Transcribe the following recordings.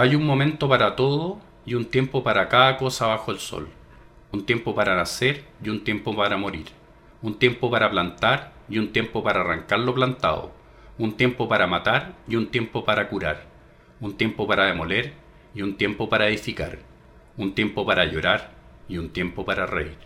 Hay un momento para todo y un tiempo para cada cosa bajo el sol. Un tiempo para nacer y un tiempo para morir. Un tiempo para plantar y un tiempo para arrancar lo plantado. Un tiempo para matar y un tiempo para curar. Un tiempo para demoler y un tiempo para edificar. Un tiempo para llorar y un tiempo para reír.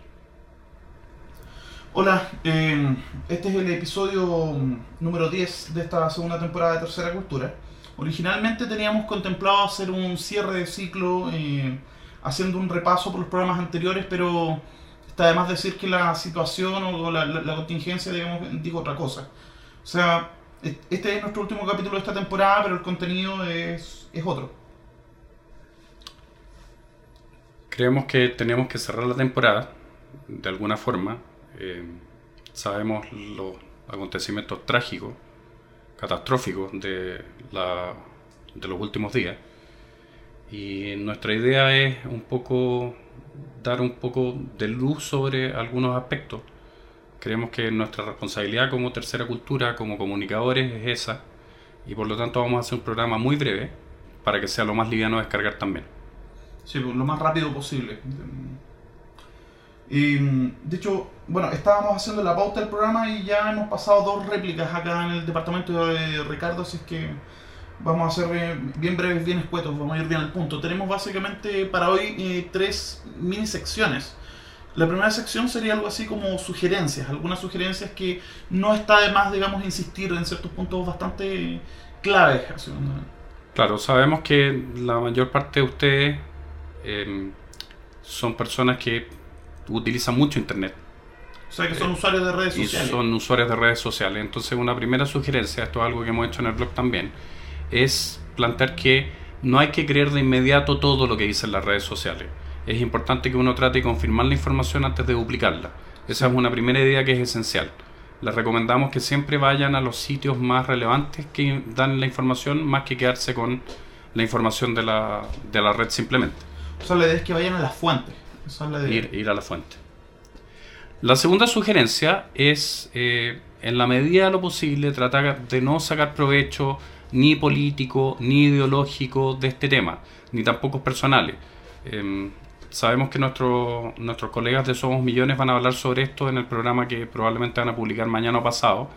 Hola, eh, este es el episodio número 10 de esta segunda temporada de Tercera Cultura. Originalmente teníamos contemplado hacer un cierre de ciclo eh, haciendo un repaso por los programas anteriores, pero está además decir que la situación o la, contingencia, digamos, dijo otra cosa. O sea, este es nuestro último capítulo de esta temporada, pero el contenido es, es otro. Creemos que tenemos que cerrar la temporada de alguna forma. Eh, sabemos los acontecimientos trágicos catastrófico de, la, de los últimos días. Y nuestra idea es un poco dar un poco de luz sobre algunos aspectos. Creemos que nuestra responsabilidad como tercera cultura, como comunicadores, es esa. Y por lo tanto vamos a hacer un programa muy breve para que sea lo más liviano de descargar también. Sí, pues, lo más rápido posible. Y, de hecho, bueno, estábamos haciendo la pauta del programa y ya hemos pasado dos réplicas acá en el departamento de Ricardo, así es que vamos a ser bien breves, bien escuetos, vamos a ir bien al punto. Tenemos básicamente para hoy eh, tres mini secciones. La primera sección sería algo así como sugerencias, algunas sugerencias que no está de más, digamos, insistir en ciertos puntos bastante claves. Claro, sabemos que la mayor parte de ustedes eh, son personas que utilizan mucho Internet. O sea que son usuarios de redes sociales. son usuarios de redes sociales. Entonces una primera sugerencia, esto es algo que hemos hecho en el blog también, es plantear que no hay que creer de inmediato todo lo que dicen las redes sociales. Es importante que uno trate de confirmar la información antes de duplicarla. Esa es una primera idea que es esencial. Les recomendamos que siempre vayan a los sitios más relevantes que dan la información, más que quedarse con la información de la, de la red simplemente. O sea, la idea es que vayan a las fuentes. Ir, a la fuente. La segunda sugerencia es, eh, en la medida de lo posible, tratar de no sacar provecho ni político ni ideológico de este tema, ni tampoco personales. Em, sabemos que nuestros colegas de Somos Millones van a hablar sobre esto en el programa que probablemente van a publicar mañana o pasado,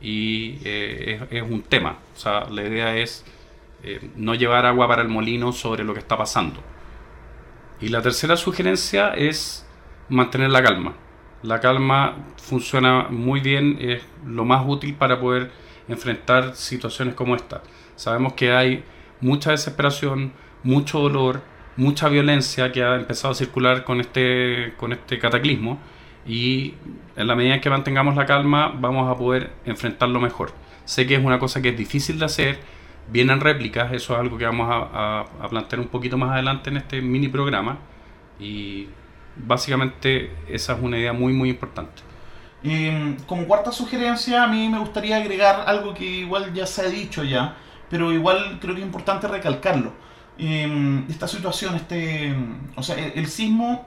y eh, es, un tema. O sea, la idea es eh, no llevar agua para el molino sobre lo que está pasando. Y la tercera sugerencia es mantener la calma. La calma funciona muy bien, es lo más útil para poder enfrentar situaciones como esta. Sabemos que hay mucha desesperación, mucho dolor, mucha violencia que ha empezado a circular con este, con este cataclismo y en la medida en que mantengamos la calma vamos a poder enfrentarlo mejor. Sé que es una cosa que es difícil de hacer, Vienen réplicas, eso es algo que vamos a, plantear un poquito más adelante en este mini programa. Y básicamente esa es una idea muy, muy importante. Y como cuarta sugerencia, a mí me gustaría agregar algo que igual ya se ha dicho ya, pero igual creo que es importante recalcarlo. esta situación, este, o sea, el, sismo,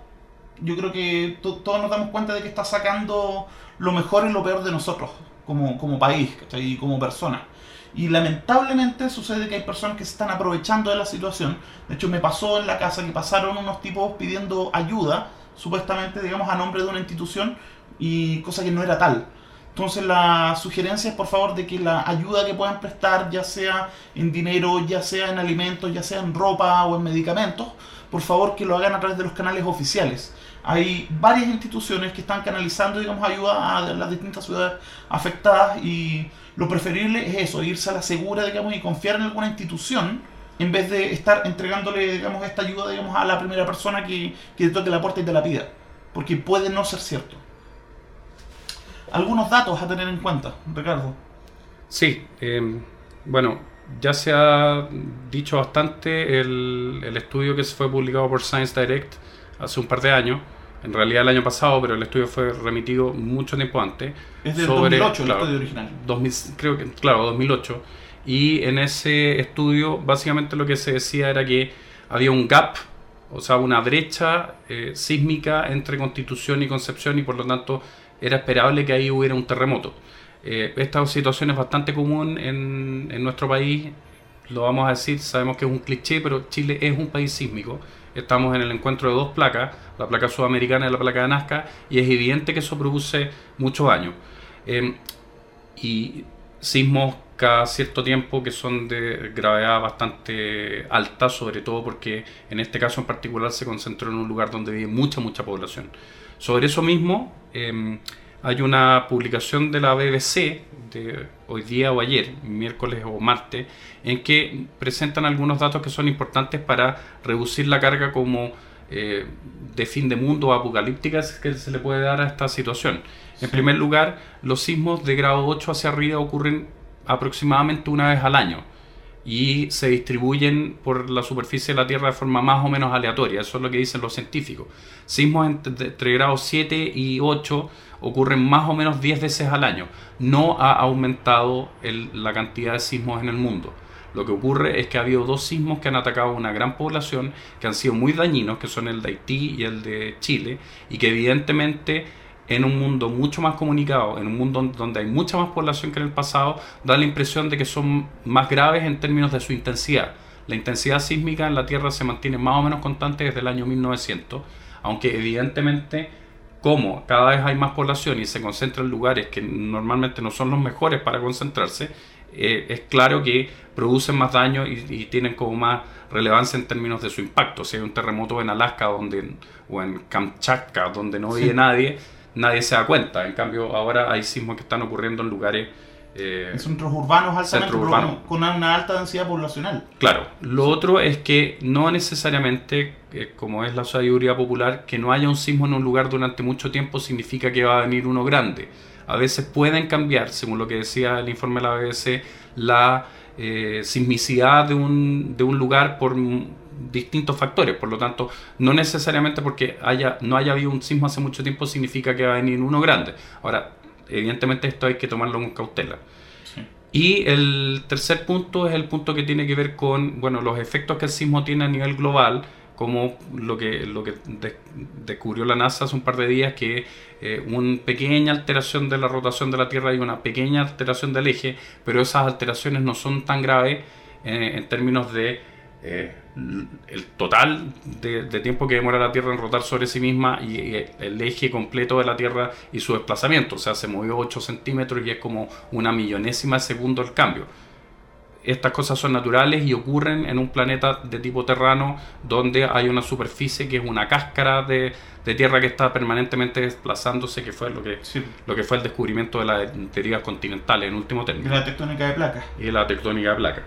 yo creo que todos nos damos cuenta de que está sacando lo mejor y lo peor de nosotros como, como país y como personas. Y lamentablemente sucede que hay personas que se están aprovechando de la situación. De hecho, me pasó en la casa que pasaron unos tipos pidiendo ayuda, supuestamente, digamos, a nombre de una institución, y cosa que no era tal. Entonces la sugerencia es por favor de que la ayuda que puedan prestar, ya sea en dinero, ya sea en alimentos, ya sea en ropa o en medicamentos, por favor que lo hagan a través de los canales oficiales. Hay varias instituciones que están canalizando, digamos, ayuda a las distintas ciudades afectadas y lo preferible es eso, irse a la segura, digamos, y confiar en alguna institución en vez de estar entregándole, digamos, esta ayuda, digamos, a la primera persona que, que te toque la puerta y te la pida. Porque puede no ser cierto. Algunos datos a tener en cuenta, Ricardo. Sí, em, bueno, ya se ha dicho bastante el, el estudio que se fue publicado por Science Direct hace un par de años en realidad el año pasado, pero el estudio fue remitido mucho tiempo antes. Es del 2008 el estudio original. creo que, claro, 2008. Y en ese estudio básicamente lo que se decía era que había un gap, o sea, una brecha eh, sísmica entre Constitución y Concepción y por lo tanto era esperable que ahí hubiera un terremoto. Eh, esta situación es bastante común en, en nuestro país, lo vamos a decir, sabemos que es un cliché, pero Chile es un país sísmico. Estamos en el encuentro de dos placas, la placa sudamericana y la placa de Nazca, y es evidente que eso produce muchos daño. Em, y sismos cada cierto tiempo que son de gravedad bastante alta, sobre todo porque en este caso en particular se concentró en un lugar donde vive mucha, mucha población. Sobre eso mismo, em, hay una publicación de la BBC de hoy día o ayer, miércoles o martes, en que presentan algunos datos que son importantes para reducir la carga como eh, de fin de mundo o apocalíptica que se le puede dar a esta situación. En primer lugar, los sismos de grado 8 hacia arriba ocurren aproximadamente una vez al año y se distribuyen por la superficie de la Tierra de forma más o menos aleatoria. Eso es lo que dicen los científicos. Sismos entre, grados 7 y 8 ocurren más o menos 10 veces al año. No ha aumentado la cantidad de sismos en el mundo. Lo que ocurre es que ha habido dos sismos que han atacado a una gran población, que han sido muy dañinos, que son el de Haití y el de Chile, y que evidentemente en un mundo mucho más comunicado, en un mundo donde hay mucha más población que en el pasado, da la impresión de que son más graves en términos de su intensidad. La intensidad sísmica en la Tierra se mantiene más o menos constante desde el año 1900, aunque evidentemente como cada vez hay más población y se concentra en lugares que normalmente no son los mejores para concentrarse, eh, es claro que producen más daño y, tienen como más relevancia en términos de su impacto. Si hay un terremoto en Alaska donde, o en Kamchatka donde no vive nadie, nadie se da cuenta. En cambio, ahora hay sismos que están ocurriendo en lugares... Eh, en centros urbanos altamente con una alta densidad poblacional. Claro. Lo otro es que no necesariamente, eh, como es la sabiduría popular, que no haya un sismo en un lugar durante mucho tiempo significa que va a venir uno grande. A veces pueden cambiar, según lo que decía el informe de la BBC, la eh, sismicidad de un, de un lugar por distintos factores. Por lo tanto, no necesariamente porque haya, no haya habido un sismo hace mucho tiempo significa que va a venir uno grande. Ahora, evidentemente esto hay que tomarlo con cautela. Y el tercer punto es el punto que tiene que ver con bueno, los efectos que el sismo tiene a nivel global, como lo que, lo que descubrió la NASA hace un par de días, que eh, una pequeña alteración de la rotación de la Tierra y una pequeña alteración del eje, pero esas alteraciones no son tan graves eh, en términos de eh, el total de, tiempo que demora la Tierra en rotar sobre sí misma y, el eje completo de la Tierra y su desplazamiento. O sea, se movió 8 centímetros y es como una millonésima de segundo el cambio. Estas cosas son naturales y ocurren en un planeta de tipo terrano donde hay una superficie que es una cáscara de, tierra que está permanentemente desplazándose, que fue lo que, lo que fue el descubrimiento de las deriva continentales en último término. Y la tectónica de placas. Y la tectónica de placas.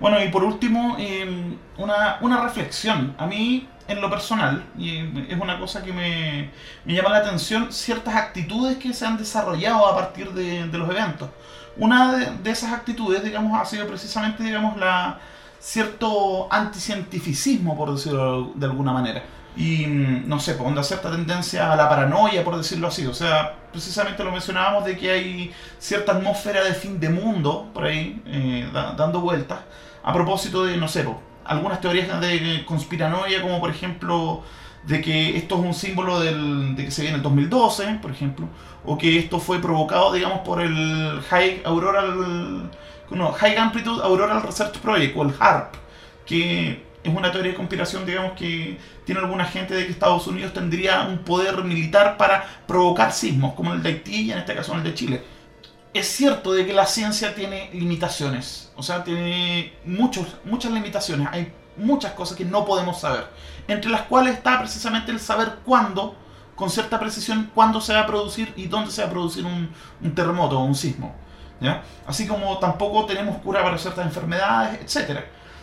Bueno, y por último, em, una, una, reflexión. A mí, en lo personal, y es una cosa que me, me, llama la atención, ciertas actitudes que se han desarrollado a partir de, de los eventos. Una de, esas actitudes, digamos, ha sido precisamente, digamos, la cierto anticientificismo, por decirlo de alguna manera. Y, mm, no sé, pues, onda cierta tendencia a la paranoia, por decirlo así. O sea, precisamente lo mencionábamos de que hay cierta atmósfera de fin de mundo por ahí, eh, dando vueltas a propósito de, no sé, algunas teorías de conspiranoia, como por ejemplo de que esto es un símbolo del, de que se viene el 2012, por ejemplo, o que esto fue provocado, digamos, por el High Auroral, no, High Amplitude Auroral Research Project, o el HARP, que es una teoría de conspiración, digamos, que tiene alguna gente de que Estados Unidos tendría un poder militar para provocar sismos, como el de Haití y en este caso el de Chile es cierto de que la ciencia tiene limitaciones, o sea, tiene muchos, muchas limitaciones, hay muchas cosas que no podemos saber, entre las cuales está precisamente el saber cuándo, con cierta precisión, cuándo se va a producir y dónde se va a producir un, terremoto o un sismo. ¿ya? Así como tampoco tenemos cura para ciertas enfermedades, etc.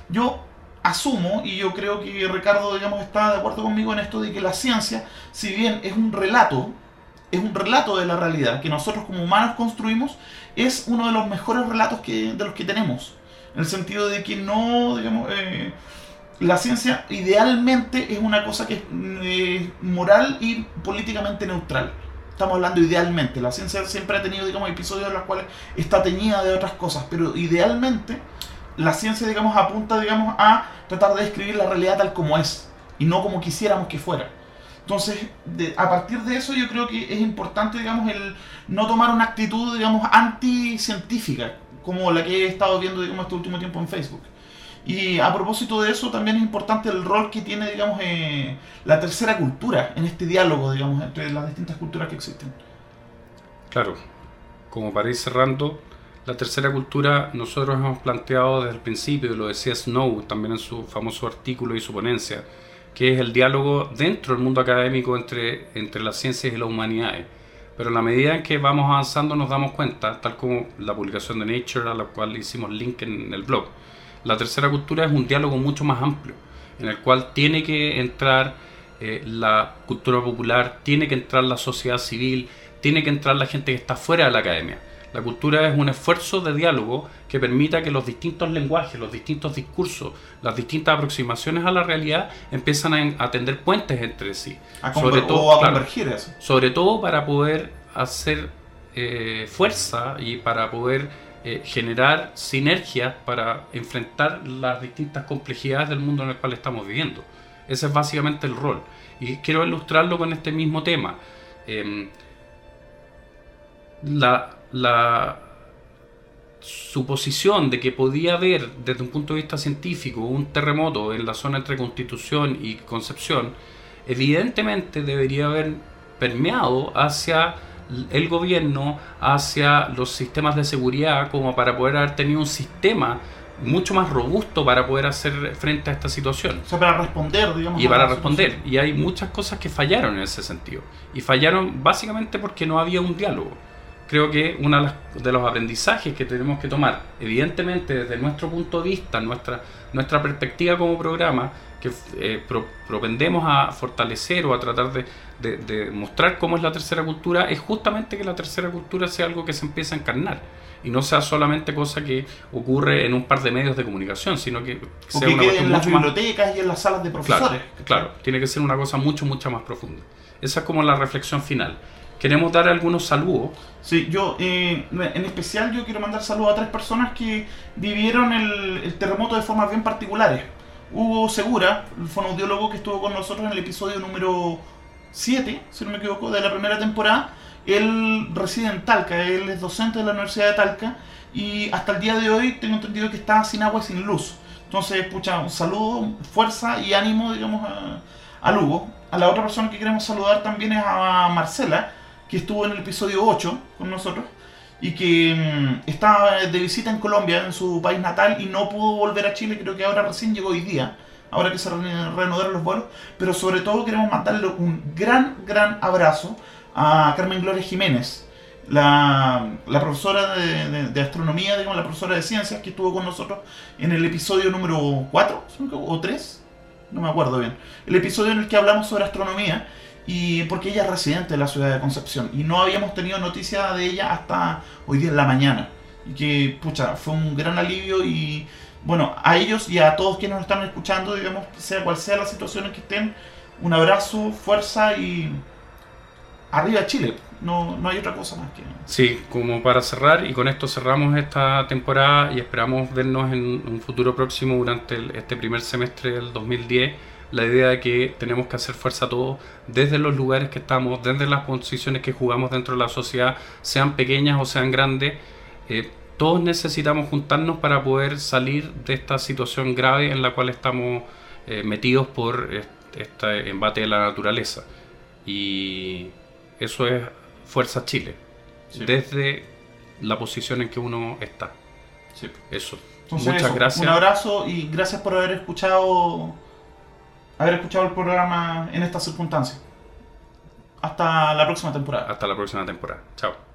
Yo asumo, y yo creo que Ricardo digamos, está de acuerdo conmigo en esto, de que la ciencia, si bien es un relato, es un relato de la realidad que nosotros como humanos construimos, es uno de los mejores relatos que, de los que tenemos. En el sentido de que no, digamos, eh, la ciencia idealmente es una cosa que es eh, moral y políticamente neutral. Estamos hablando idealmente. La ciencia siempre ha tenido, digamos, episodios en los cuales está teñida de otras cosas, pero idealmente la ciencia, digamos, apunta, digamos, a tratar de describir la realidad tal como es y no como quisiéramos que fuera. Entonces, a partir de eso yo creo que es importante, digamos, el no tomar una actitud, digamos, anticientífica como la que he estado viendo digamos, este último tiempo en Facebook. Y a propósito de eso, también es importante el rol que tiene, digamos, eh, la tercera cultura en este diálogo, digamos, entre las distintas culturas que existen. Claro, como para ir cerrando, la tercera cultura nosotros hemos planteado desde el principio, lo decía Snow también en su famoso artículo y su ponencia, que es el diálogo dentro del mundo académico entre, entre las ciencias y las humanidades. Pero a la medida en que vamos avanzando nos damos cuenta, tal como la publicación de Nature, a la cual hicimos link en el blog, la tercera cultura es un diálogo mucho más amplio, en el cual tiene que entrar eh, la cultura popular, tiene que entrar la sociedad civil, tiene que entrar la gente que está fuera de la academia. La cultura es un esfuerzo de diálogo que permita que los distintos lenguajes, los distintos discursos, las distintas aproximaciones a la realidad empiezan a, tender puentes entre sí. sobre todo, a convergir eso. Sobre todo para poder hacer eh, fuerza y para poder eh, generar sinergias para enfrentar las distintas complejidades del mundo en el cual estamos viviendo. Ese es básicamente el rol. Y quiero ilustrarlo con este mismo tema. Em, la, la suposición de que podía haber, desde un punto de vista científico, un terremoto en la zona entre Constitución y Concepción, evidentemente debería haber permeado hacia el gobierno hacia los sistemas de seguridad como para poder haber tenido un sistema mucho más robusto para poder hacer frente a esta situación. O sea, para responder, digamos. Y para responder. Y hay muchas cosas que fallaron en ese sentido. Y fallaron básicamente porque no había un diálogo. Creo que uno de los aprendizajes que tenemos que tomar, evidentemente desde nuestro punto de vista, nuestra, nuestra perspectiva como programa, que eh, propendemos a fortalecer o a tratar de, mostrar cómo es la tercera cultura, es justamente que la tercera cultura sea algo que se empiece a encarnar y no sea solamente cosa que ocurre en un par de medios de comunicación, sino que sea una en las bibliotecas y en las salas de profesores. Claro, tiene que ser una cosa mucho, mucho más profunda. Esa es como la reflexión final. Queremos dar algunos saludos. Sí, yo, eh, en especial yo quiero mandar saludos a tres personas que vivieron el, el terremoto de formas bien particulares. Hugo Segura, el fonoaudiólogo que estuvo con nosotros en el episodio número 7, si no me equivoco, de la primera temporada. Él reside en Talca, él es docente de la Universidad de Talca y hasta el día de hoy tengo entendido que está sin agua y sin luz. Entonces, pucha, un saludo, fuerza y ánimo, digamos, a, a Lugo. A la otra persona que queremos saludar también es a Marcela, que estuvo en el episodio 8 con nosotros y que mm, estaba de visita en Colombia, en su país natal, y no pudo volver a Chile, creo que ahora recién llegó hoy día, ahora que se reanudaron los vuelos, pero sobre todo queremos mandarle un gran, gran abrazo a Carmen Gloria Jiménez, la, la profesora de, astronomía, digamos, la profesora de ciencias que estuvo con nosotros en el episodio número 4 o 3, no me acuerdo bien, el episodio en el que hablamos sobre astronomía y porque ella es residente de la ciudad de Concepción. Y no habíamos tenido noticia de ella hasta hoy día en la mañana. Y que pucha fue un gran alivio y bueno a ellos y a todos quienes nos están escuchando digamos sea cual sea la situación en que estén un abrazo fuerza y arriba Chile. No, no hay otra cosa más que sí como para cerrar y con esto cerramos esta temporada y esperamos vernos en un futuro próximo durante este primer semestre del 2010 la idea de que tenemos que hacer fuerza a todos, desde los lugares que estamos, desde las posiciones que jugamos dentro de la sociedad, sean pequeñas o sean grandes. Eh, todos necesitamos juntarnos para poder salir de esta situación grave en la cual estamos eh, metidos por este embate de la naturaleza. Y eso es Fuerza Chile, desde la posición en que uno está. Eso. Muchas gracias. Un abrazo y gracias por haber escuchado haber escuchado el programa en estas circunstancias. Hasta la próxima temporada. Hasta la próxima temporada. Chao.